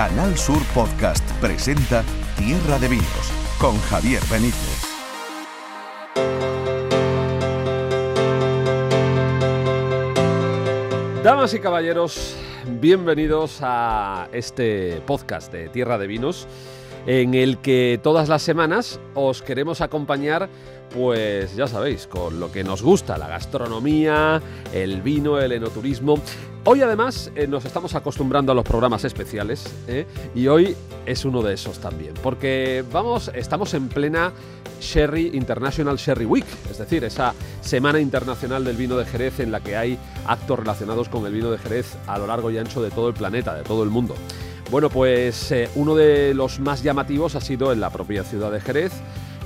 Canal Sur Podcast presenta Tierra de Vinos con Javier Benítez. Damas y caballeros, bienvenidos a este podcast de Tierra de Vinos en el que todas las semanas os queremos acompañar pues ya sabéis, con lo que nos gusta, la gastronomía, el vino, el enoturismo. Hoy además eh, nos estamos acostumbrando a los programas especiales ¿eh? y hoy es uno de esos también, porque vamos, estamos en plena Sherry International Sherry Week, es decir, esa semana internacional del vino de Jerez en la que hay actos relacionados con el vino de Jerez a lo largo y ancho de todo el planeta, de todo el mundo. Bueno, pues eh, uno de los más llamativos ha sido en la propia ciudad de Jerez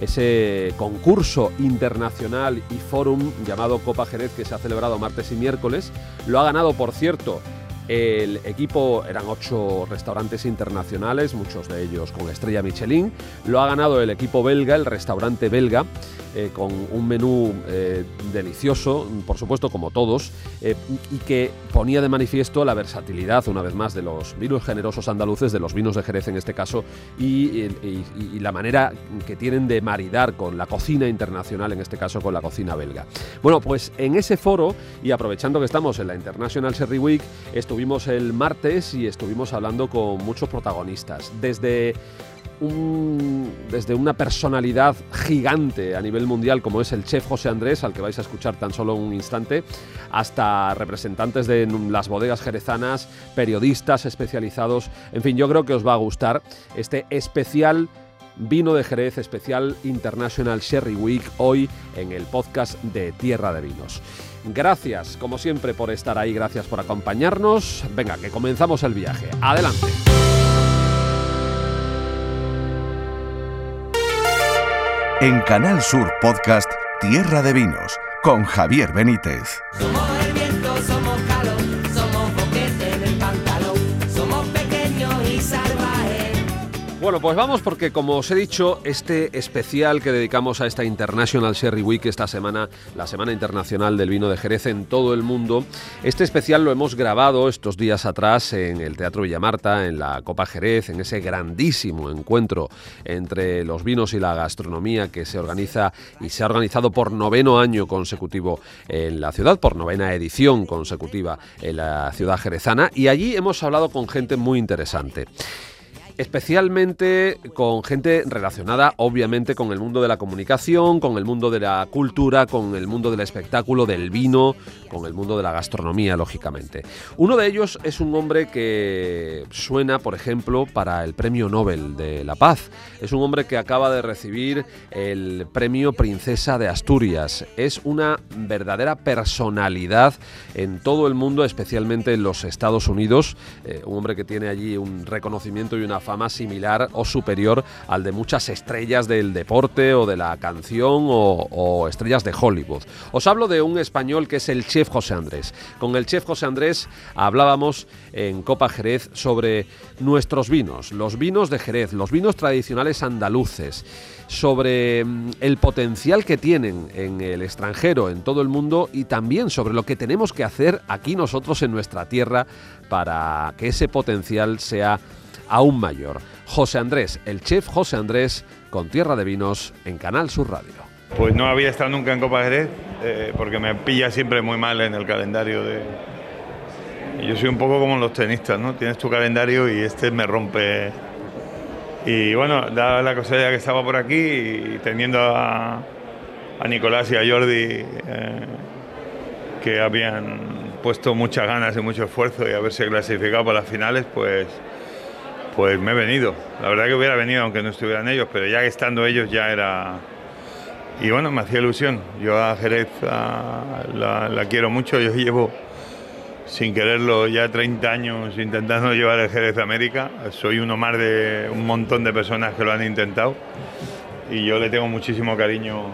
ese concurso internacional y fórum llamado Copa Jerez que se ha celebrado martes y miércoles. Lo ha ganado, por cierto, el equipo eran ocho restaurantes internacionales, muchos de ellos con estrella Michelin. Lo ha ganado el equipo belga, el restaurante belga, eh, con un menú eh, delicioso, por supuesto, como todos, eh, y que ponía de manifiesto la versatilidad, una vez más, de los vinos generosos andaluces, de los vinos de Jerez en este caso, y, la manera que tienen de maridar con la cocina internacional, en este caso con la cocina belga. Bueno, pues en ese foro, y aprovechando que estamos en la International Sherry Week, estuvimos el martes y estuvimos hablando con muchos protagonistas. Desde desde una personalidad gigante a nivel mundial como es el chef José Andrés, al que vais a escuchar tan solo un instante, hasta representantes de las bodegas jerezanas, periodistas especializados. En fin, yo creo que os va a gustar este especial vino de Jerez, especial International Sherry Week, hoy en el podcast de Tierra de Vinos. Gracias, como siempre, por estar ahí, gracias por acompañarnos. Venga, que comenzamos el viaje. Adelante. En Canal Sur Podcast, Tierra de Vinos, con Javier Benítez. Bueno, pues vamos porque como os he dicho, este especial que dedicamos a esta International Sherry Week esta semana, la Semana Internacional del Vino de Jerez en todo el mundo, este especial lo hemos grabado estos días atrás en el Teatro Villamarta, en la Copa Jerez, en ese grandísimo encuentro entre los vinos y la gastronomía que se organiza y se ha organizado por noveno año consecutivo en la ciudad, por novena edición consecutiva en la ciudad jerezana, y allí hemos hablado con gente muy interesante especialmente con gente relacionada obviamente con el mundo de la comunicación, con el mundo de la cultura, con el mundo del espectáculo, del vino, con el mundo de la gastronomía, lógicamente. Uno de ellos es un hombre que suena, por ejemplo, para el Premio Nobel de la Paz. Es un hombre que acaba de recibir el Premio Princesa de Asturias. Es una verdadera personalidad en todo el mundo, especialmente en los Estados Unidos. Eh, un hombre que tiene allí un reconocimiento y una fama similar o superior al de muchas estrellas del deporte o de la canción o, estrellas de Hollywood. Os hablo de un español que es el chef José Andrés. Con el chef José Andrés hablábamos en Copa Jerez sobre nuestros vinos, los vinos de Jerez, los vinos tradicionales andaluces sobre mm, el potencial que tienen en el extranjero, en todo el mundo y también sobre lo que tenemos que hacer aquí nosotros en nuestra tierra para que ese potencial sea aún mayor. José Andrés, el chef José Andrés, con Tierra de Vinos en Canal Sur Radio. Pues no había estado nunca en Copa Jerez, eh, porque me pilla siempre muy mal en el calendario de... Yo soy un poco como los tenistas, ¿no? Tienes tu calendario y este me rompe. Y bueno, dada la cosa ya que estaba por aquí y teniendo a, Nicolás y a Jordi eh, que habían puesto muchas ganas y mucho esfuerzo y haberse clasificado para las finales, pues pues me he venido. La verdad que hubiera venido aunque no estuvieran ellos, pero ya estando ellos ya era... Y bueno, me hacía ilusión. Yo a Jerez la, quiero mucho. Yo llevo, sin quererlo, ya 30 años intentando llevar el Jerez a América. Soy uno más de un montón de personas que lo han intentado. Y yo le tengo muchísimo cariño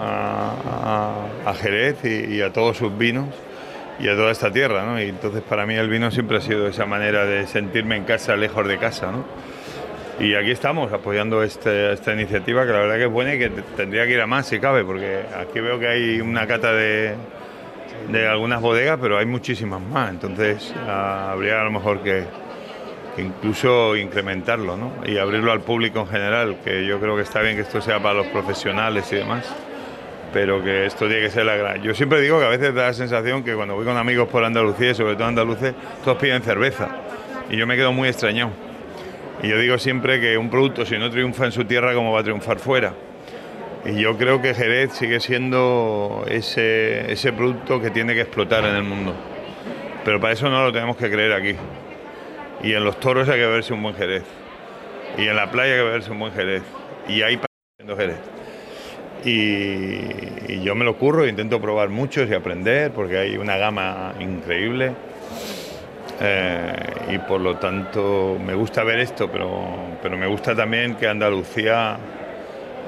a, Jerez y a todos sus vinos y a toda esta tierra, ¿no? Y entonces para mí el vino siempre ha sido esa manera de sentirme en casa, lejos de casa, ¿no? Y aquí estamos apoyando este, esta iniciativa que la verdad que es buena y que tendría que ir a más si cabe, porque aquí veo que hay una cata de, de algunas bodegas, pero hay muchísimas más, entonces ah, habría a lo mejor que, incluso incrementarlo ¿no? y abrirlo al público en general, que yo creo que está bien que esto sea para los profesionales y demás, pero que esto tiene que ser la gran... Yo siempre digo que a veces da la sensación que cuando voy con amigos por Andalucía, sobre todo andaluces, todos piden cerveza y yo me quedo muy extrañado. Y yo digo siempre que un producto si no triunfa en su tierra, ¿cómo va a triunfar fuera? Y yo creo que Jerez sigue siendo ese, ese producto que tiene que explotar en el mundo. Pero para eso no lo tenemos que creer aquí. Y en los toros hay que beberse un buen Jerez. Y en la playa hay que beberse un buen Jerez. Y hay para Jerez. Y, yo me lo curro, intento probar muchos y aprender porque hay una gama increíble. Eh, y por lo tanto me gusta ver esto, pero, pero me gusta también que Andalucía,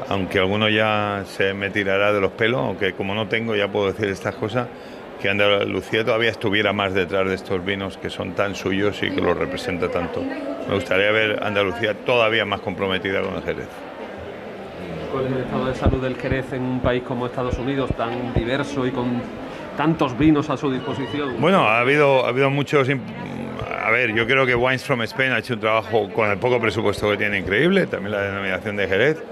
aunque alguno ya se me tirará de los pelos, aunque como no tengo ya puedo decir estas cosas, que Andalucía todavía estuviera más detrás de estos vinos que son tan suyos y que los representa tanto. Me gustaría ver Andalucía todavía más comprometida con el Jerez. ¿Cuál es el estado de salud del Jerez en un país como Estados Unidos, tan diverso y con tantos vinos a su disposición? Bueno, ha habido, ha habido muchos... A ver, yo creo que Wines from Spain ha hecho un trabajo con el poco presupuesto que tiene increíble, también la denominación de Jerez,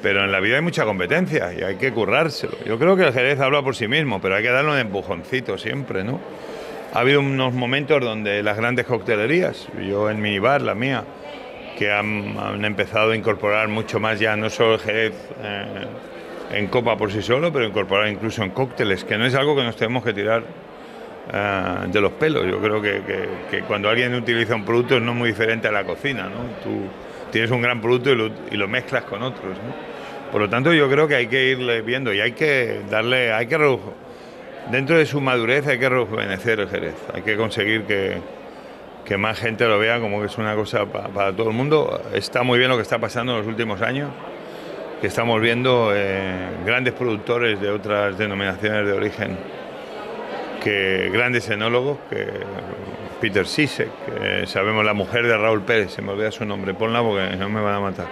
pero en la vida hay mucha competencia y hay que currárselo. Yo creo que el Jerez habla por sí mismo, pero hay que darle un empujoncito siempre, ¿no? Ha habido unos momentos donde las grandes coctelerías, yo en mi bar, la mía, que han, empezado a incorporar mucho más ya no solo el Jerez... Eh, en copa por sí solo, pero incorporar incluso en cócteles, que no es algo que nos tenemos que tirar uh, de los pelos. Yo creo que, que, cuando alguien utiliza un producto no es muy diferente a la cocina, ¿no? Tú tienes un gran producto y lo, y lo mezclas con otros, ¿no? Por lo tanto, yo creo que hay que irle viendo y hay que darle, hay que dentro de su madurez hay que rejuvenecer el Jerez, hay que conseguir que, que más gente lo vea como que es una cosa para, todo el mundo. Está muy bien lo que está pasando en los últimos años que estamos viendo eh, grandes productores de otras denominaciones de origen, que grandes enólogos, que Peter Sisek, que sabemos la mujer de Raúl Pérez, se me olvida su nombre, ponla porque no me van a matar.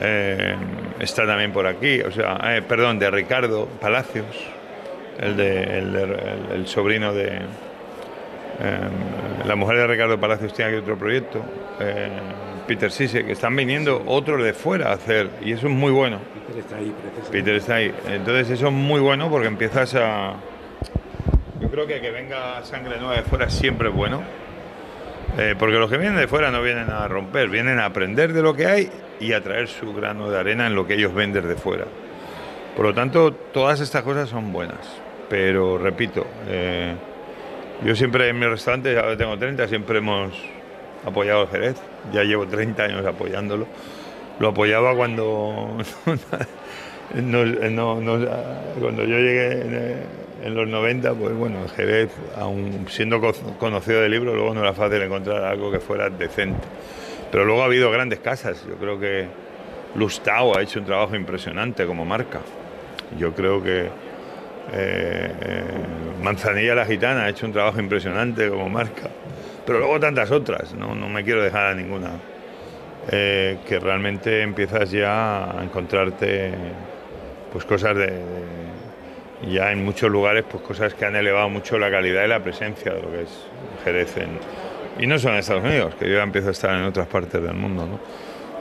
Eh, está también por aquí, o sea, eh, perdón, de Ricardo Palacios, el, de, el, sobrino de, la mujer de Ricardo Palacios tiene aquí otro proyecto. Eh, Peter Sise, que están viniendo otros de fuera a hacer, y eso es muy bueno. Peter está ahí, Peter está ahí. Entonces eso es muy bueno porque empiezas a... Yo creo que que venga sangre nueva de fuera siempre es bueno, eh, porque los que vienen de fuera no vienen a romper, vienen a aprender de lo que hay y a traer su grano de arena en lo que ellos ven desde fuera. Por lo tanto, todas estas cosas son buenas, pero repito, eh, yo siempre en mi restaurante, ahora tengo 30, siempre hemos apoyado el Jerez, ya llevo 30 años apoyándolo. Lo apoyaba cuando, no, no, no, cuando yo llegué en, en, los 90, pues bueno, Jerez, aún siendo conocido del libro, luego no era fácil encontrar algo que fuera decente. Pero luego ha habido grandes casas, yo creo que Lustau ha hecho un trabajo impresionante como marca. Yo creo que eh, eh, Manzanilla la Gitana ha hecho un trabajo impresionante como marca pero luego tantas otras, no, no me quiero dejar a ninguna, eh, que realmente empiezas ya a encontrarte pues cosas de, ya en muchos lugares pues cosas que han elevado mucho la calidad y la presencia de lo que es Jerez y no solo en Estados Unidos, que yo ya empiezo a estar en otras partes del mundo, ¿no?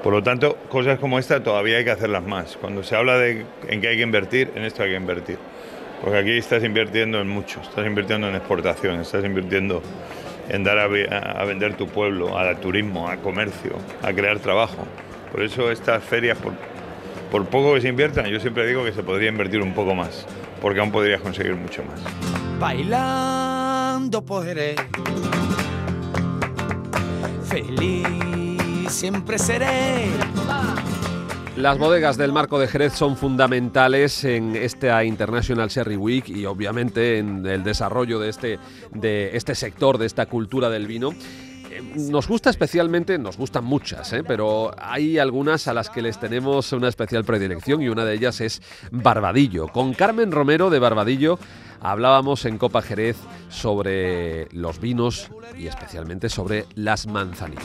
Por lo tanto, cosas como esta todavía hay que hacerlas más. Cuando se habla de en qué hay que invertir, en esto hay que invertir. Porque aquí estás invirtiendo en mucho, estás invirtiendo en exportación, estás invirtiendo en dar a, vender tu pueblo, al turismo, al comercio, a crear trabajo. Por eso estas ferias, por, por poco que se inviertan, yo siempre digo que se podría invertir un poco más, porque aún podrías conseguir mucho más. Bailando podré, feliz siempre seré. Las bodegas del Marco de Jerez son fundamentales en esta International Sherry Week y obviamente en el desarrollo de este, de este sector, de esta cultura del vino. Nos gusta especialmente, nos gustan muchas, ¿eh? pero hay algunas a las que les tenemos una especial predilección y una de ellas es Barbadillo. Con Carmen Romero de Barbadillo hablábamos en Copa Jerez sobre los vinos y especialmente sobre las manzanillas.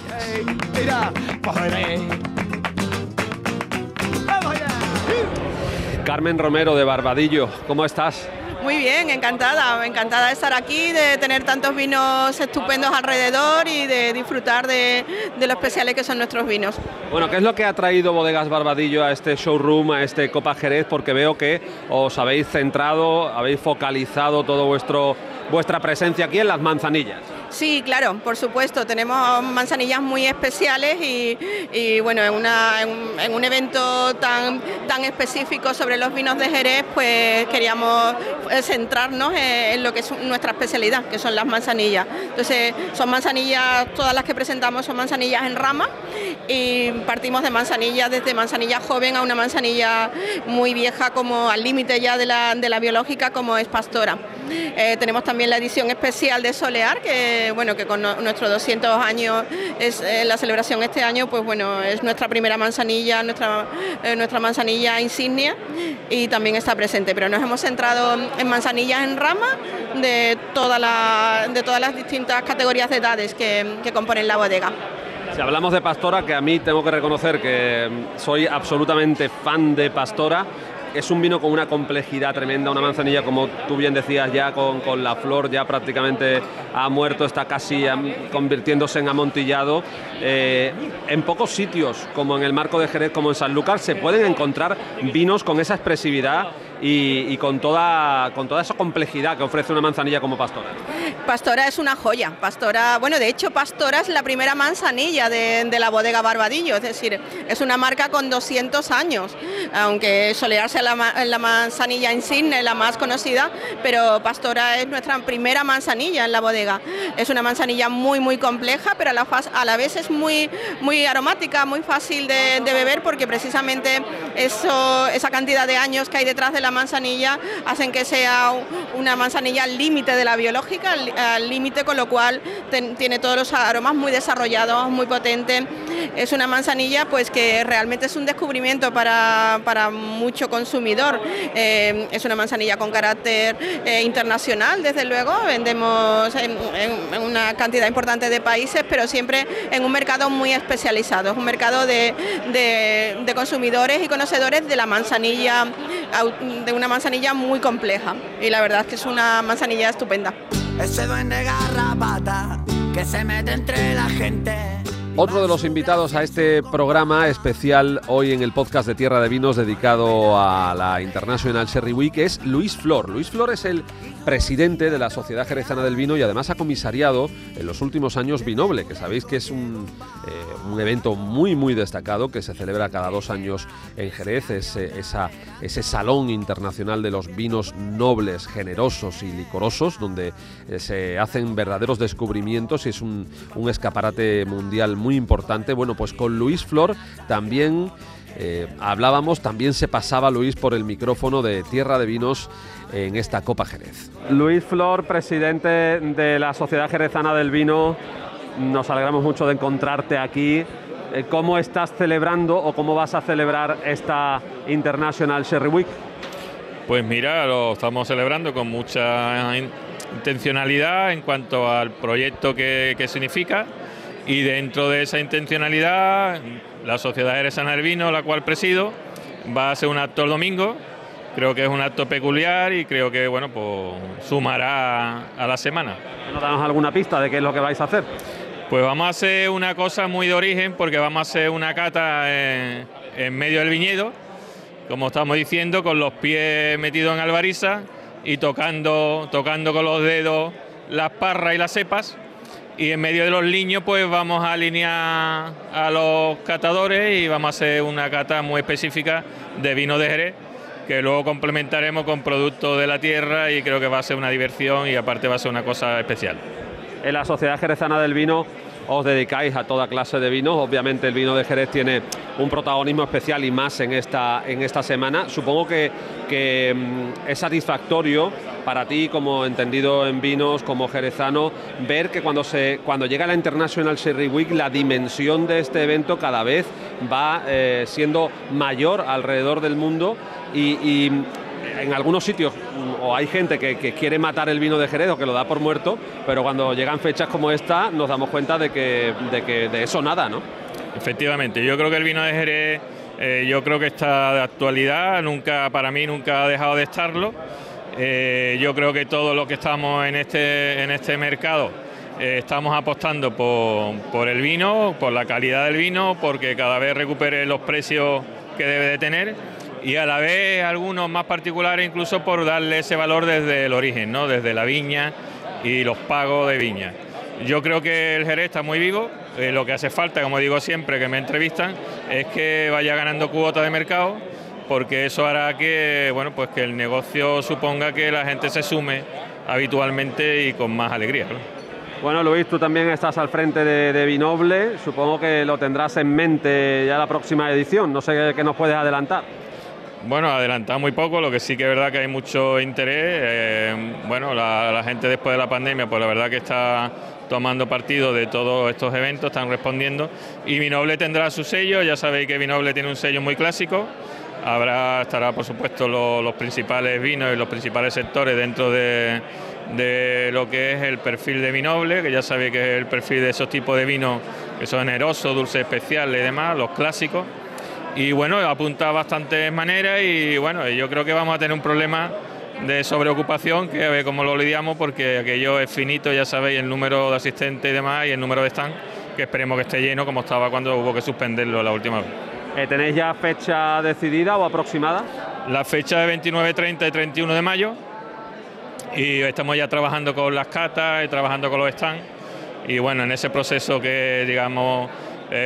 Carmen Romero de Barbadillo, ¿cómo estás? Muy bien, encantada, encantada de estar aquí, de tener tantos vinos estupendos alrededor y de disfrutar de, de lo especiales que son nuestros vinos. Bueno, ¿qué es lo que ha traído Bodegas Barbadillo a este showroom, a este Copa Jerez? Porque veo que os habéis centrado, habéis focalizado todo vuestro vuestra presencia aquí en las manzanillas. Sí, claro, por supuesto. Tenemos manzanillas muy especiales y, bueno, en, una, en, un evento tan, tan específico sobre los vinos de Jerez, pues queríamos eh, centrarnos en, lo que es nuestra especialidad, que son las manzanillas. Entonces, son manzanillas, todas las que presentamos son manzanillas en rama y partimos de manzanillas desde manzanilla joven a una manzanilla muy vieja, como al límite ya de la, de la biológica, como es pastora. Eh, tenemos también la edición especial de Solear, que bueno, que con nuestros 200 años es eh, la celebración este año, pues bueno, es nuestra primera manzanilla, nuestra, eh, nuestra manzanilla insignia y también está presente. Pero nos hemos centrado en manzanillas en rama de, toda la, de todas las distintas categorías de edades que componen la bodega. Si hablamos de Pastora, que a mí tengo que reconocer que soy absolutamente fan de Pastora, es un vino con una complejidad tremenda, una manzanilla, como tú bien decías, ya con, la flor ya prácticamente ha muerto, está casi convirtiéndose en amontillado. Eh, en pocos sitios, como en el marco de Jerez, como en San Sanlúcar, se pueden encontrar vinos con esa expresividad y, con, toda, con toda esa complejidad que ofrece una manzanilla como Pastora. Pastora es una joya. Pastora, bueno, de hecho, Pastora es la primera manzanilla de, la bodega Barbadillo, es decir, es una marca con 200 años, aunque Solearse la, la manzanilla insigne, la más conocida, pero Pastora es nuestra primera manzanilla en la bodega. Es una manzanilla muy, muy compleja, pero a la, vez es muy, muy aromática, muy fácil de, beber, porque precisamente eso, esa cantidad de años que hay detrás de la manzanilla hacen que sea una manzanilla al límite de la biológica, al límite con lo cual tiene todos los aromas muy desarrollados, muy potente. Es una manzanilla pues que realmente es un descubrimiento para, para mucho consumidor. Eh, es una manzanilla con carácter eh, internacional, desde luego. Vendemos en, una cantidad importante de países, pero siempre en un mercado muy especializado. Es un mercado de, de, de consumidores y conocedores de la manzanilla de una manzanilla muy compleja y la verdad es que es una manzanilla estupenda. Ese duende garrapata que se mete entre la gente otro de los invitados a este programa especial hoy en el podcast de Tierra de Vinos dedicado a la International Sherry Week es Luis Flor. Luis Flor es el presidente de la Sociedad Jerezana del Vino y además ha comisariado en los últimos años Vinoble, que sabéis que es un, eh, evento muy muy destacado que se celebra cada dos años en Jerez, esa, ese salón internacional de los vinos nobles, generosos y licorosos, donde eh, se hacen verdaderos descubrimientos y es un, un escaparate mundial muy importante. Bueno, pues con Luis Flor también eh, hablábamos, también se pasaba Luis por el micrófono de Tierra de Vinos en esta Copa Jerez. Luis Flor, presidente de la Sociedad Jerezana del Vino, nos alegramos mucho de encontrarte aquí. Eh, ¿Cómo estás celebrando o cómo vas a celebrar esta International Sherry Week? Pues mira, lo estamos celebrando con mucha intencionalidad en cuanto al proyecto que, que significa y dentro de esa intencionalidad, la Sociedad Jerezana del Vino, la cual presido, va a ser un acto el domingo. Creo que es un acto peculiar y creo que bueno, pues sumará a la semana. ¿Nos damos alguna pista de qué es lo que vais a hacer? Pues vamos a hacer una cosa muy de origen porque vamos a hacer una cata en, en medio del viñedo, como estamos diciendo, con los pies metidos en albariza y tocando, tocando con los dedos las parras y las cepas y en medio de los liños pues vamos a alinear a los catadores y vamos a hacer una cata muy específica de vino de Jerez que luego complementaremos con productos de la tierra y creo que va a ser una diversión y aparte va a ser una cosa especial. En la Sociedad Jerezana del Vino os dedicáis a toda clase de vinos. Obviamente el vino de Jerez tiene un protagonismo especial y más en esta, en esta semana. Supongo que, mm, es satisfactorio para ti, como entendido en vinos, como jerezano, ver que cuando, se, cuando llega la International Sherry Week, la dimensión de este evento cada vez va eh, siendo mayor alrededor del mundo y en algunos sitios o hay gente que, quiere matar el vino de Jerez o que lo da por muerto, pero cuando llegan fechas como esta nos damos cuenta de que de, eso nada, ¿no? Efectivamente, yo creo que el vino de Jerez, eh, yo creo que está de actualidad, nunca para mí nunca ha dejado de estarlo. Eh, yo creo que todos los que estamos en este, en este mercado eh, estamos apostando por, el vino, por la calidad del vino, porque cada vez recupere los precios que debe de tener y a la vez algunos más particulares incluso por darle ese valor desde el origen, ¿no? desde la viña y los pagos de viña. Yo creo que el Jerez está muy vivo, eh, lo que hace falta, como digo siempre que me entrevistan, es que vaya ganando cuota de mercado, porque eso hará que, bueno, pues que el negocio suponga que la gente se sume habitualmente y con más alegría. Bueno, Luis, tú también estás al frente de, de, Vinoble, supongo que lo tendrás en mente ya la próxima edición, no sé qué nos puedes adelantar. Bueno, adelantar muy poco, lo que sí que es verdad que hay mucho interés. Eh, bueno, la, gente después de la pandemia, pues la verdad que está tomando partido de todos estos eventos, están respondiendo. Y Vinoble tendrá su sello, ya sabéis que Vinoble tiene un sello muy clásico. Habrá, estará por supuesto lo, los principales vinos y los principales sectores dentro de, de, lo que es el perfil de Vinoble, que ya sabéis que es el perfil de esos tipos de vinos que son generosos, dulces especiales y demás, los clásicos y bueno, apunta bastantes maneras y bueno, yo creo que vamos a tener un problema de sobreocupación que a ver cómo lo lidiamos porque aquello es finito, ya sabéis, el número de asistentes y demás y el número de stand, que esperemos que esté lleno como estaba cuando hubo que suspenderlo la última vez. Eh, ¿Tenéis ya fecha decidida o aproximada? La fecha de 29, 30 y 31 de mayo y estamos ya trabajando con las catas y trabajando con los stands y bueno, en ese proceso que digamos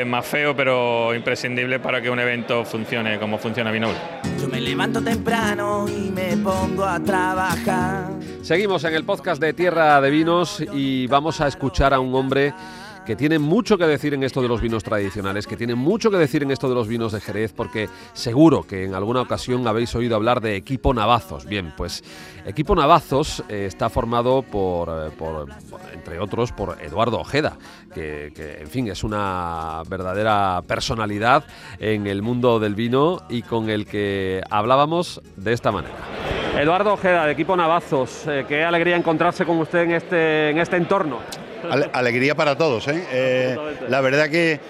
más feo, pero imprescindible para que un evento funcione como funciona Vinoble. Yo me levanto temprano y me pongo a trabajar. Seguimos en el podcast de Tierra de Vinos y vamos a escuchar a un hombre que tiene mucho que decir en esto de los vinos tradicionales, que tiene mucho que decir en esto de los vinos de Jerez, porque seguro que en alguna ocasión habéis oído hablar de Equipo Navazos. Bien, pues Equipo Navazos eh, está formado por, eh, por, entre otros, por Eduardo Ojeda, que, que, en fin, es una verdadera personalidad en el mundo del vino y con el que hablábamos de esta manera. Eduardo Ojeda, de Equipo Navazos, eh, qué alegría encontrarse con usted en este, en este entorno. Alegría para todos. ¿eh? Eh, la verdad que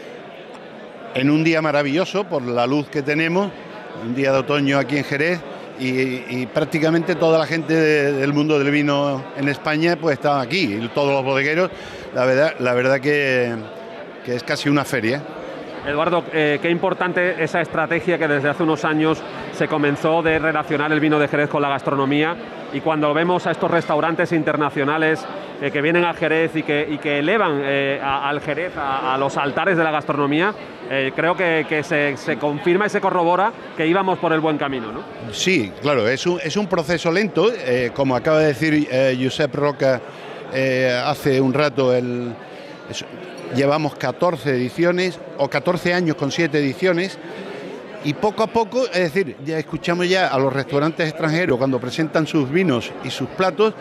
en un día maravilloso por la luz que tenemos, un día de otoño aquí en Jerez, y, y prácticamente toda la gente de, del mundo del vino en España pues está aquí, todos los bodegueros. La verdad, la verdad que, que es casi una feria. Eduardo, eh, qué importante esa estrategia que desde hace unos años se comenzó de relacionar el vino de Jerez con la gastronomía y cuando vemos a estos restaurantes internacionales eh, que vienen a Jerez y que, elevan eh, al Jerez a, los altares de la gastronomía, eh, creo que, se, confirma y se corrobora que íbamos por el buen camino, ¿no? Sí, claro, es un, es un proceso lento, como acaba de decir Josep Roca hace un rato, el, llevamos 14 ediciones o 14 años con 7 ediciones y poco a poco, es decir, ya escuchamos ya a los restaurantes extranjeros cuando presentan sus vinos y sus platos,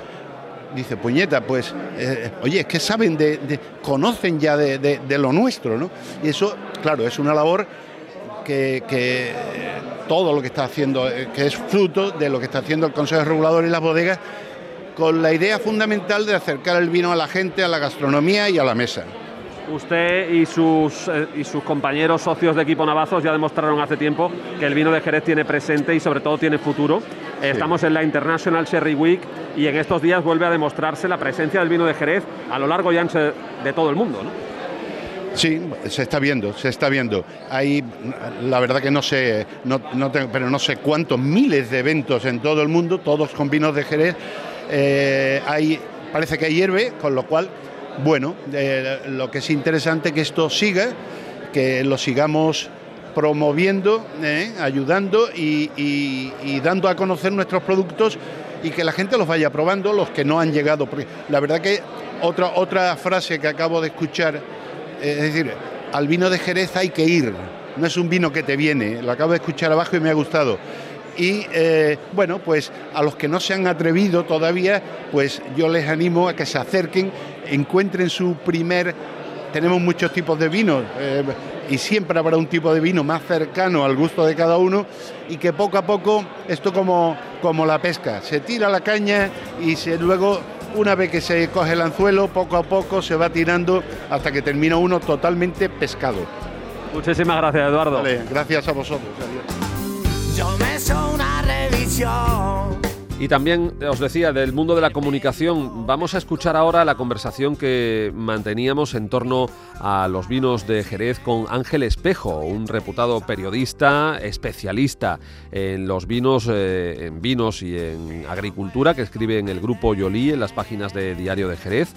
dice, puñeta, pues, eh, oye, es que saben, de, conocen ya de, lo nuestro, ¿no? Y eso, claro, es una labor que, que, todo lo que está haciendo, eh, que es fruto de lo que está haciendo el Consejo Regulador y las bodegas, con la idea fundamental de acercar el vino a la gente, a la gastronomía y a la mesa. Usted y sus, eh, y sus compañeros socios de equipo Navazos ya demostraron hace tiempo que el vino de Jerez tiene presente y sobre todo tiene futuro. Sí. Estamos en la International Sherry Week y en estos días vuelve a demostrarse la presencia del vino de Jerez a lo largo y ancho de todo el mundo. ¿no? Sí, se está viendo, se está viendo. Hay, la verdad que no sé, no, no tengo, pero no sé cuántos miles de eventos en todo el mundo, todos con vinos de Jerez. Eh, hay, parece que hay hierve, con lo cual bueno, eh, lo que es interesante que esto siga, que lo sigamos promoviendo, eh, ayudando y, dando a conocer nuestros productos y que la gente los vaya probando, los que no han llegado. La verdad que otra, otra frase que acabo de escuchar, eh, es decir, al vino de Jerez hay que ir, no es un vino que te viene, lo acabo de escuchar abajo y me ha gustado y eh, bueno, pues a los que no se han atrevido todavía, pues yo les animo a que se acerquen, encuentren su primer... Tenemos muchos tipos de vinos eh, y siempre habrá un tipo de vino más cercano al gusto de cada uno y que poco a poco, esto como, como la pesca, se tira la caña y se, luego una vez que se coge el anzuelo, poco a poco se va tirando hasta que termina uno totalmente pescado. Muchísimas gracias, Eduardo. Vale, gracias a vosotros. Adiós. Yo me hizo una revisión Y también os decía del mundo de la comunicación, vamos a escuchar ahora la conversación que manteníamos en torno a los vinos de Jerez con Ángel Espejo, un reputado periodista, especialista en los vinos, eh, en vinos y en agricultura, que escribe en el grupo Yolí en las páginas de Diario de Jerez.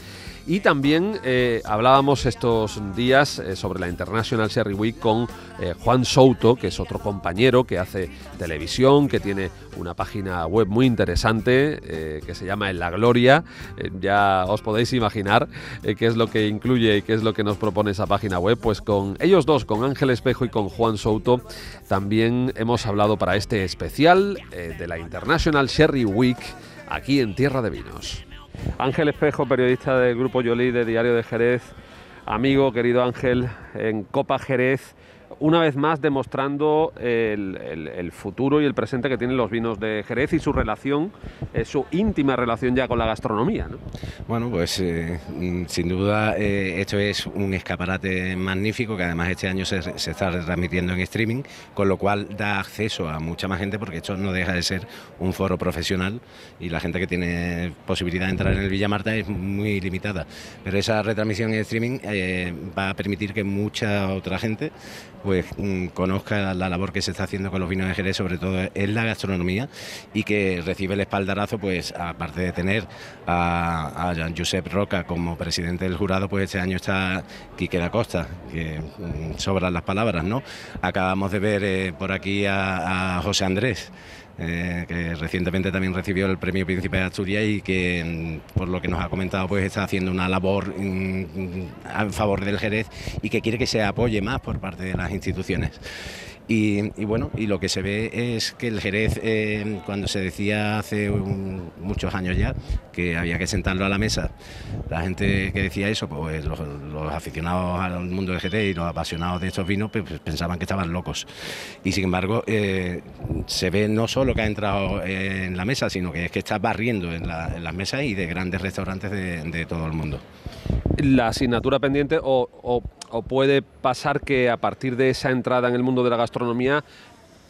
Y también eh, hablábamos estos días eh, sobre la International Sherry Week con eh, Juan Souto, que es otro compañero que hace televisión, que tiene una página web muy interesante que se llama En la Gloria. ya os podéis imaginar qué es lo que incluye y qué es lo que nos propone esa página web. Pues con ellos dos, con Ángel Espejo y con Juan Souto, también hemos hablado para este especial de la International Sherry Week aquí en Tierra de Vinos. Ángel Espejo, periodista del Grupo Yolí de Diario de Jerez, amigo, querido Ángel, en Copa Jerez una vez más demostrando el, futuro y el presente que tienen los vinos de Jerez y su relación, eh, su íntima relación ya con la gastronomía. Bueno, pues eh, mm, sin duda eh, esto es un escaparate magnífico que además este año se, está retransmitiendo en streaming, con lo cual da acceso a mucha más gente porque esto no deja de ser un foro profesional y la gente que tiene posibilidad de entrar en el Villa Marta es muy limitada. Pero esa retransmisión en streaming va a permitir que mucha otra gente pues mm, conozca la labor que se está haciendo con los vinos de Jerez, sobre todo en la gastronomía, y que recibe el espaldarazo, pues aparte de tener a, a Josep Roca como presidente del jurado, pues este año está Quique da Costa, que mm, sobran las palabras, ¿no? Acabamos de ver eh, por aquí a José Andrés. Eh, que recientemente también recibió el Premio Príncipe de Asturias y que, mm, por lo que nos ha comentado, pues está haciendo una labor en mm, favor del Jerez y que quiere que se apoye más por parte de las instituciones. Y, bueno, y lo que se ve es que el Jerez, eh, cuando se decía hace muchos años ya que había que sentarlo a la mesa, la gente que decía eso, pues los, aficionados al mundo del Jerez y los apasionados de estos vinos, pues, pues pensaban que estaban locos. Y sin embargo, eh, se ve no solo que ha entrado en la mesa, sino que es que está barriendo en, las mesas y de grandes restaurantes de, todo el mundo. La asignatura pendiente o o puede pasar que a partir de esa entrada en el mundo de la gastronomía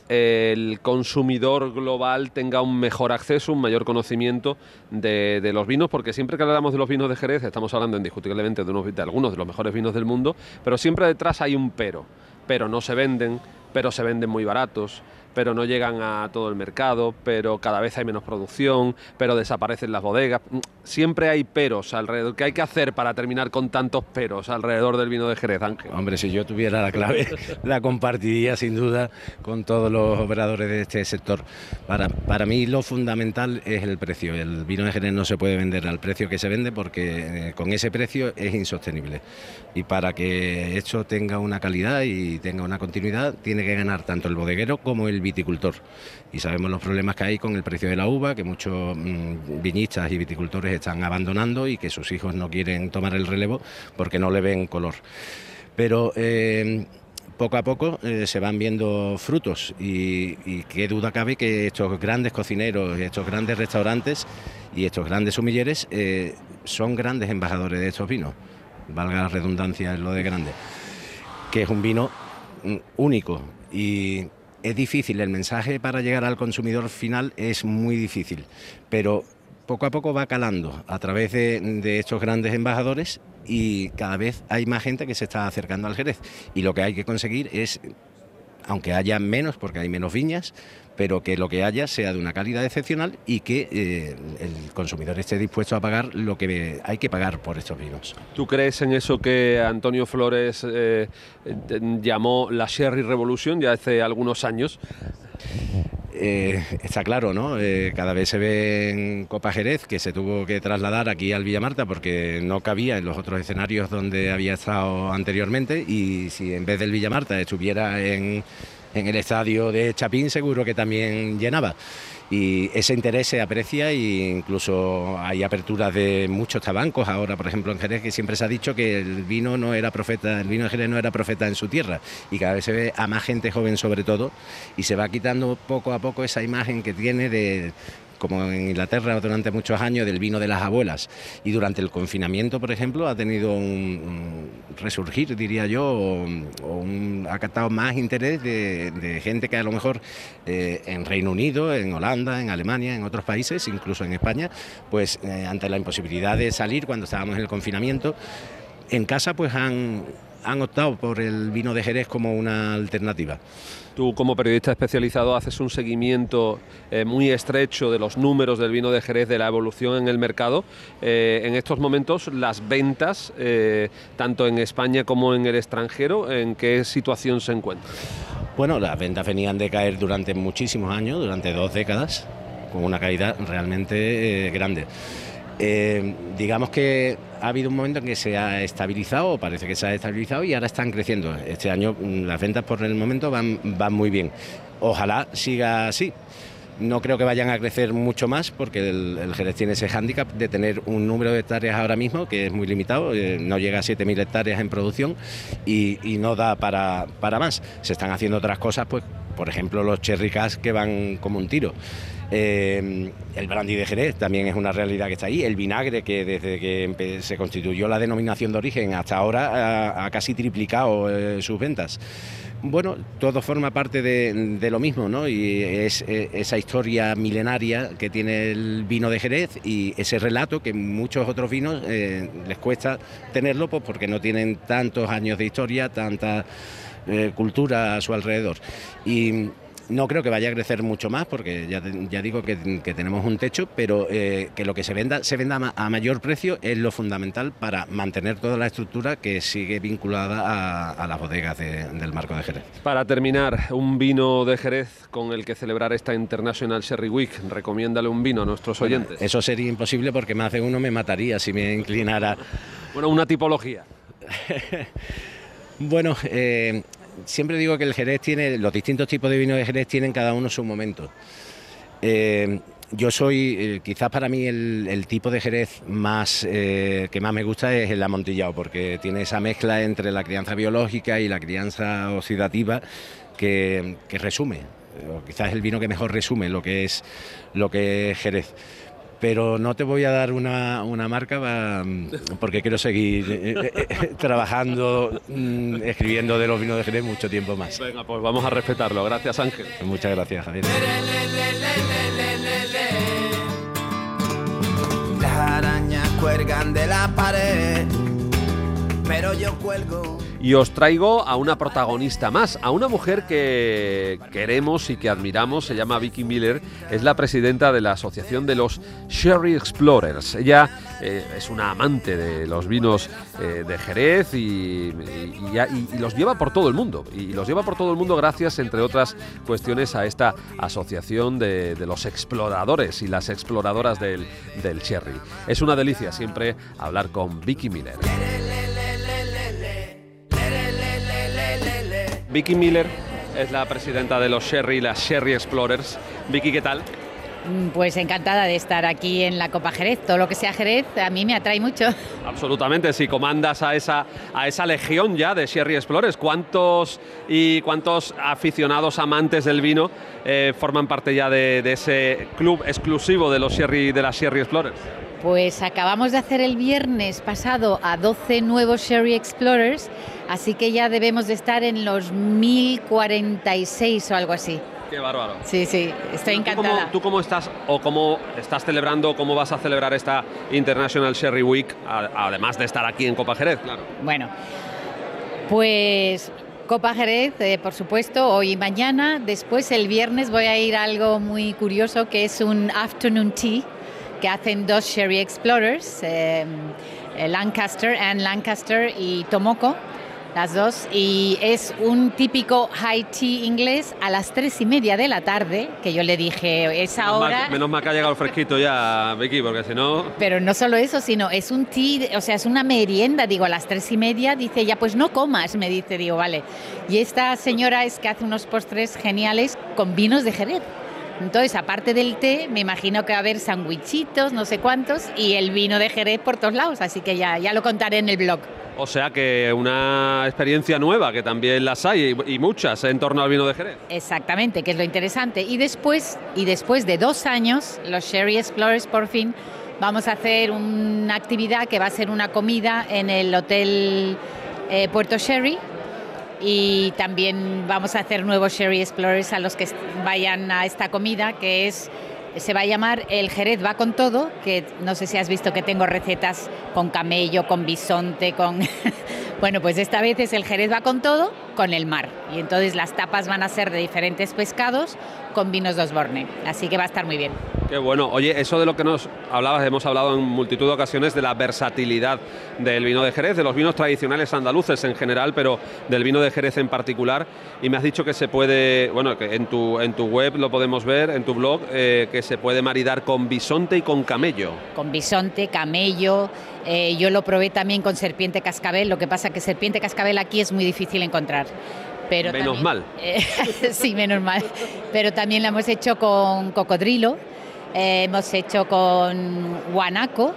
el consumidor global tenga un mejor acceso, un mayor conocimiento de, los vinos, porque siempre que hablamos de los vinos de Jerez estamos hablando indiscutiblemente de, unos, de algunos de los mejores vinos del mundo, pero siempre detrás hay un pero. Pero no se venden, pero se venden muy baratos, pero no llegan a todo el mercado, pero cada vez hay menos producción, pero desaparecen las bodegas. Mm, siempre hay peros alrededor. ¿Qué hay que hacer para terminar con tantos peros alrededor del vino de Jerez, Ángel? Hombre, si yo tuviera la clave, la compartiría sin duda con todos los operadores de este sector. Para, para mí lo fundamental es el precio. El vino de Jerez no se puede vender al precio que se vende porque eh, con ese precio es insostenible. Y para que esto tenga una calidad y tenga una continuidad, tiene que ganar tanto el bodeguero como el viticultor. Y sabemos los problemas que hay con el precio de la uva, que muchos mm, viñistas y viticultores están abandonando y que sus hijos no quieren tomar el relevo porque no le ven color. Pero eh, poco a poco eh, se van viendo frutos y, qué duda cabe que estos grandes cocineros, estos grandes restaurantes y estos grandes sumilleres eh, son grandes embajadores de estos vinos, valga la redundancia en lo de grande, que es un vino mm, único y es difícil, el mensaje para llegar al consumidor final es muy difícil, pero poco a poco va calando a través de, estos grandes embajadores y cada vez hay más gente que se está acercando al Jerez. Y lo que hay que conseguir es, aunque haya menos, porque hay menos viñas, pero que lo que haya sea de una calidad excepcional y que eh, el consumidor esté dispuesto a pagar lo que hay que pagar por estos vinos. ¿Tú crees en eso que Antonio Flores eh, llamó la Sherry Revolution ya hace algunos años? Eh, está claro, ¿no? cada vez se ve en Copa Jerez que se tuvo que trasladar aquí al Villamarta porque no cabía en los otros escenarios donde había estado anteriormente y si en vez del Villamarta estuviera en en el estadio de Chapín seguro que también llenaba. Y ese interés se aprecia e incluso hay aperturas de muchos tabancos ahora, por ejemplo en Jerez, que siempre se ha dicho que el vino no era profeta, el vino de Jerez no era profeta en su tierra y cada vez se ve a más gente joven sobre todo y se va quitando poco a poco esa imagen que tiene de como en Inglaterra durante muchos años, del vino de las abuelas. Y durante el confinamiento, por ejemplo, ha tenido un, resurgir, diría yo, o, un, ha captado más interés de, gente que a lo mejor eh, en Reino Unido, en Holanda, en Alemania, en otros países, incluso en España, pues eh, ante la imposibilidad de salir cuando estábamos en el confinamiento, en casa pues han, han optado por el vino de Jerez como una alternativa. Tú como periodista especializado haces un seguimiento eh, muy estrecho de los números del vino de Jerez, de la evolución en el mercado. Eh, en estos momentos las ventas, eh, tanto en España como en el extranjero, ¿en qué situación se encuentran? Bueno, las ventas venían de caer durante muchísimos años, durante dos décadas, con una caída realmente grande. Eh, digamos que ha habido un momento en que se ha estabilizado, parece que se ha estabilizado, y ahora están creciendo. Este año mm, las ventas por el momento van, van muy bien. Ojalá siga así. No creo que vayan a crecer mucho más porque el, Jerez tiene ese hándicap de tener un número de hectáreas ahora mismo que es muy limitado, eh, no llega a 7.000 hectáreas en producción y, no da para, para, más. Se están haciendo otras cosas, pues por ejemplo los cherry que van como un tiro. Eh, el brandy de Jerez también es una realidad que está ahí. El vinagre, que desde que se constituyó la denominación de origen hasta ahora ha, casi triplicado eh, sus ventas. Bueno, todo forma parte de, lo mismo, ¿no? Y es eh, esa historia milenaria que tiene el vino de Jerez y ese relato que muchos otros vinos les cuesta tenerlo pues porque no tienen tantos años de historia, tanta cultura a su alrededor. Y no creo que vaya a crecer mucho más porque ya, ya digo que, tenemos un techo, pero eh, que lo que se venda se venda a mayor precio es lo fundamental para mantener toda la estructura que sigue vinculada a, las bodegas del marco de Jerez. Para terminar, un vino de Jerez con el que celebrar esta International Sherry Week. Recomiéndale un vino a nuestros oyentes. eso sería imposible porque más de uno me mataría si me inclinara. Bueno, una tipología. bueno, eh, siempre digo que el Jerez tiene, los distintos tipos de vino de Jerez tienen cada uno su momento. Eh, yo soy, eh, quizás para mí el, tipo de Jerez más eh, que más me gusta es el amontillado, porque tiene esa mezcla entre la crianza biológica y la crianza oxidativa que, resume, o quizás el vino que mejor resume lo que es lo que es Jerez pero no te voy a dar una, marca porque quiero seguir eh, eh, eh, trabajando, mm, escribiendo de los vinos de Jerez mucho tiempo más. Venga, pues vamos a respetarlo. Gracias, Ángel. Muchas gracias, Javier. Las arañas cuelgan de la pared, pero yo cuelgo y os traigo a una protagonista más, a una mujer que queremos y que admiramos, se llama Vicky Miller, es la presidenta de la Asociación de los Sherry Explorers. Ella eh, es una amante de los vinos eh, de Jerez y, los lleva por todo el mundo. Y los lleva por todo el mundo gracias, entre otras cuestiones, a esta asociación de, los exploradores y las exploradoras del, del Sherry. Es una delicia siempre hablar con Vicky Miller. Vicky Miller es la presidenta de los Sherry, las Sherry Explorers. Vicky, ¿qué tal? Mm, pues encantada de estar aquí en la Copa Jerez. Todo lo que sea Jerez a mí me atrae mucho. Absolutamente, si comandas a esa, a esa legión ya de Sherry Explorers, ¿cuántos y cuántos aficionados amantes del vino eh, forman parte ya de, de, ese club exclusivo de los Sherry de las Sherry Explorers? Pues acabamos de hacer el viernes pasado a 12 nuevos Sherry Explorers, así que ya debemos de estar en los 1046 o algo así. Qué bárbaro. Sí, sí, estoy encantada. ¿Tú cómo, estás o cómo estás celebrando, cómo vas a celebrar esta International Sherry Week, además de estar aquí en Copa Jerez, claro? Bueno, pues Copa Jerez, eh, por supuesto, hoy y mañana. Después, el viernes, voy a ir a algo muy curioso que es un afternoon tea que hacen dos Sherry Explorers, em, eh, Lancaster, and Lancaster y Tomoko, las dos, y es un típico high tea inglés a las tres y media de la tarde, que yo le dije, esa hora... menos mal que ha llegado el fresquito ya, Vicky, porque si no... Pero no solo eso, sino es un tea, o sea, es una merienda, digo, a las tres y media, dice ya, pues no comas, me dice, digo, vale. Y esta señora es que hace unos postres geniales con vinos de Jerez. Entonces, aparte del té, me imagino que va a haber sandwichitos, no sé cuántos, y el vino de Jerez por todos lados, así que ya, ya lo contaré en el blog. O sea que una experiencia nueva, que también las hay y, muchas en torno al vino de Jerez. Exactamente, que es lo interesante. Y después, y después de dos años, los Sherry Explorers por fin vamos a hacer una actividad que va a ser una comida en el Hotel eh, Puerto Sherry. Y también vamos a hacer nuevos Sherry Explorers a los que vayan a esta comida, que es se va a llamar El Jerez va con todo, que no sé si has visto que tengo recetas con camello, con bisonte, con... bueno, pues esta vez es El Jerez va con todo, con el mar. Y entonces las tapas van a ser de diferentes pescados con vinos dos Borne. Así que va a estar muy bien. Qué bueno. Oye, eso de lo que nos hablabas, hemos hablado en multitud de ocasiones de la versatilidad del vino de Jerez, de los vinos tradicionales andaluces en general, pero del vino de Jerez en particular. Y me has dicho que se puede, bueno, que en tu, en tu web lo podemos ver, en tu blog, eh, que se puede maridar con bisonte y con camello. Con bisonte, camello. Eh, yo lo probé también con serpiente cascabel. Lo que pasa que serpiente cascabel aquí es muy difícil encontrar. Pero menos también- mal. Eh, sí, menos mal. Pero también la hemos hecho con cocodrilo, eh, hemos hecho con guanaco.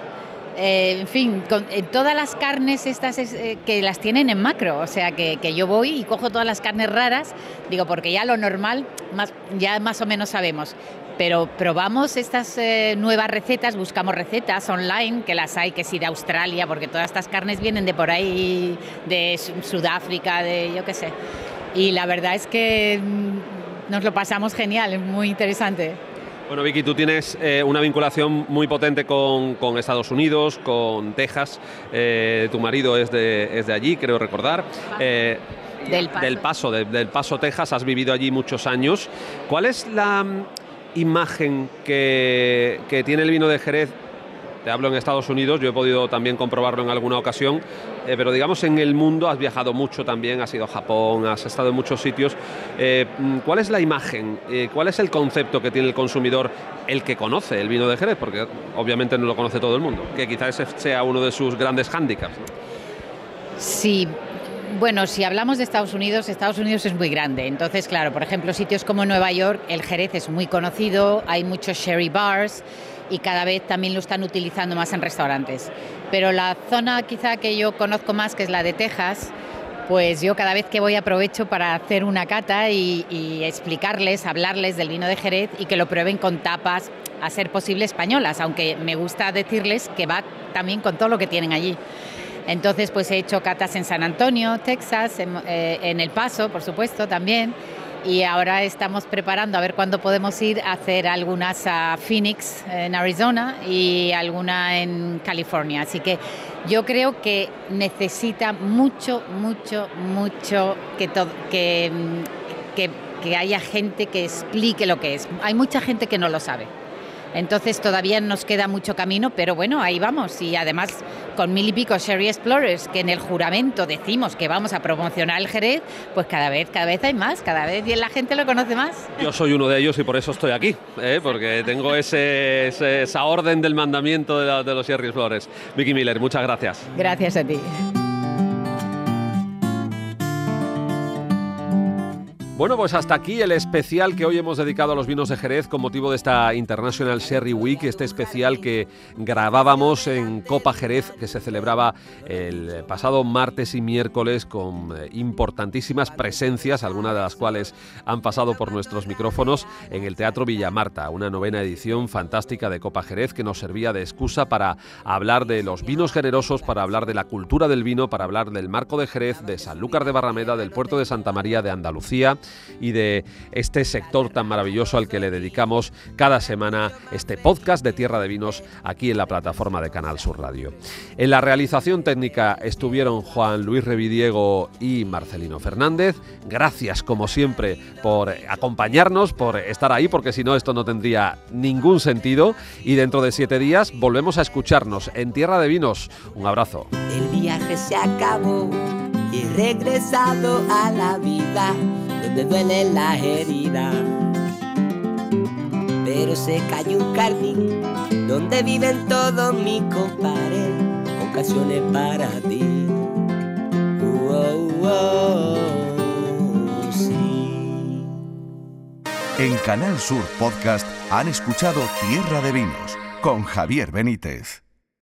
eh, en fin, con todas las carnes estas es, eh, que las tienen en macro, o sea que, que yo voy y cojo todas las carnes raras, digo, porque ya lo normal más, ya más o menos sabemos, pero probamos estas eh, nuevas recetas, buscamos recetas online, que las hay, que sí de Australia, porque todas estas carnes vienen de por ahí, de Su- Sudáfrica, de yo qué sé. Y la verdad es que mm, nos lo pasamos genial, es muy interesante. Bueno, Vicky, tú tienes eh, una vinculación muy potente con, con Estados Unidos, con Texas. Eh, tu marido es de, es de allí, creo recordar. Eh, Del Paso. Del Paso, de- del Paso, Texas. Has vivido allí muchos años. ¿Cuál es la imagen que, tiene el vino de Jerez? Te hablo en Estados Unidos, yo he podido también comprobarlo en alguna ocasión, eh, pero digamos en el mundo has viajado mucho también, has ido a Japón, has estado en muchos sitios. Eh, mm, ¿Cuál es la imagen, eh, cuál es el concepto que tiene el consumidor, el que conoce el vino de Jerez? Porque obviamente no lo conoce todo el mundo, que quizás ese sea uno de sus grandes hándicaps. Sí, bueno, si hablamos de Estados Unidos, Estados Unidos es muy grande. Entonces, claro, por ejemplo, sitios como Nueva York, el Jerez es muy conocido, hay muchos sherry bars y cada vez también lo están utilizando más en restaurantes. Pero la zona quizá que yo conozco más, que es la de Texas, pues yo cada vez que voy aprovecho para hacer una cata y, y explicarles, hablarles del vino de Jerez y que lo prueben con tapas, a ser posible españolas, aunque me gusta decirles que va también con todo lo que tienen allí. Entonces, pues he hecho catas en San Antonio, Texas, en, eh, en El Paso, por supuesto, también. Y ahora estamos preparando a ver cuándo podemos ir a hacer algunas a Phoenix, en Arizona, y alguna en California. Así que yo creo que necesita mucho, mucho, mucho que, mm, que haya gente que explique lo que es. Hay mucha gente que no lo sabe. Entonces todavía nos queda mucho camino, pero bueno, ahí vamos. Y además con mil y pico Sherry Explorers, que en el juramento decimos que vamos a promocionar el Jerez, pues cada vez, cada vez hay más, cada vez la gente lo conoce más. Yo soy uno de ellos y por eso estoy aquí, ¿eh? porque tengo ese, ese- esa orden del mandamiento de, la- de los Sherry Flores. Vicky Miller, muchas gracias. Gracias a ti. Bueno, pues hasta aquí el especial que hoy hemos dedicado a los vinos de Jerez con motivo de esta International Sherry Week, este especial que grabábamos en Copa Jerez, que se celebraba el pasado martes y miércoles con eh, importantísimas presencias, algunas de las cuales han pasado por nuestros micrófonos en el Teatro Villamarta, una novena edición fantástica de Copa Jerez que nos servía de excusa para hablar de los vinos generosos, para hablar de la cultura del vino, para hablar del marco de Jerez, de Sanlúcar de Barrameda, del puerto de Santa María de Andalucía y de este sector tan maravilloso al que le dedicamos cada semana este podcast de Tierra de Vinos aquí en la plataforma de Canal Sur Radio. En la realización técnica estuvieron Juan Luis Revidiego y Marcelino Fernández. Gracias como siempre por acompañarnos, por estar ahí, porque si no esto no tendría ningún sentido. Y dentro de siete días volvemos a escucharnos en Tierra de Vinos. Un abrazo. El viaje se acabó y he regresado a la vida donde duelen las heridas. Pero se cayó un jardín donde viven todos mis compadres con canciones para ti. Oh, oh, oh, sí. En Canal Sur Podcast han escuchado Tierra de Vinos con Javier Benítez.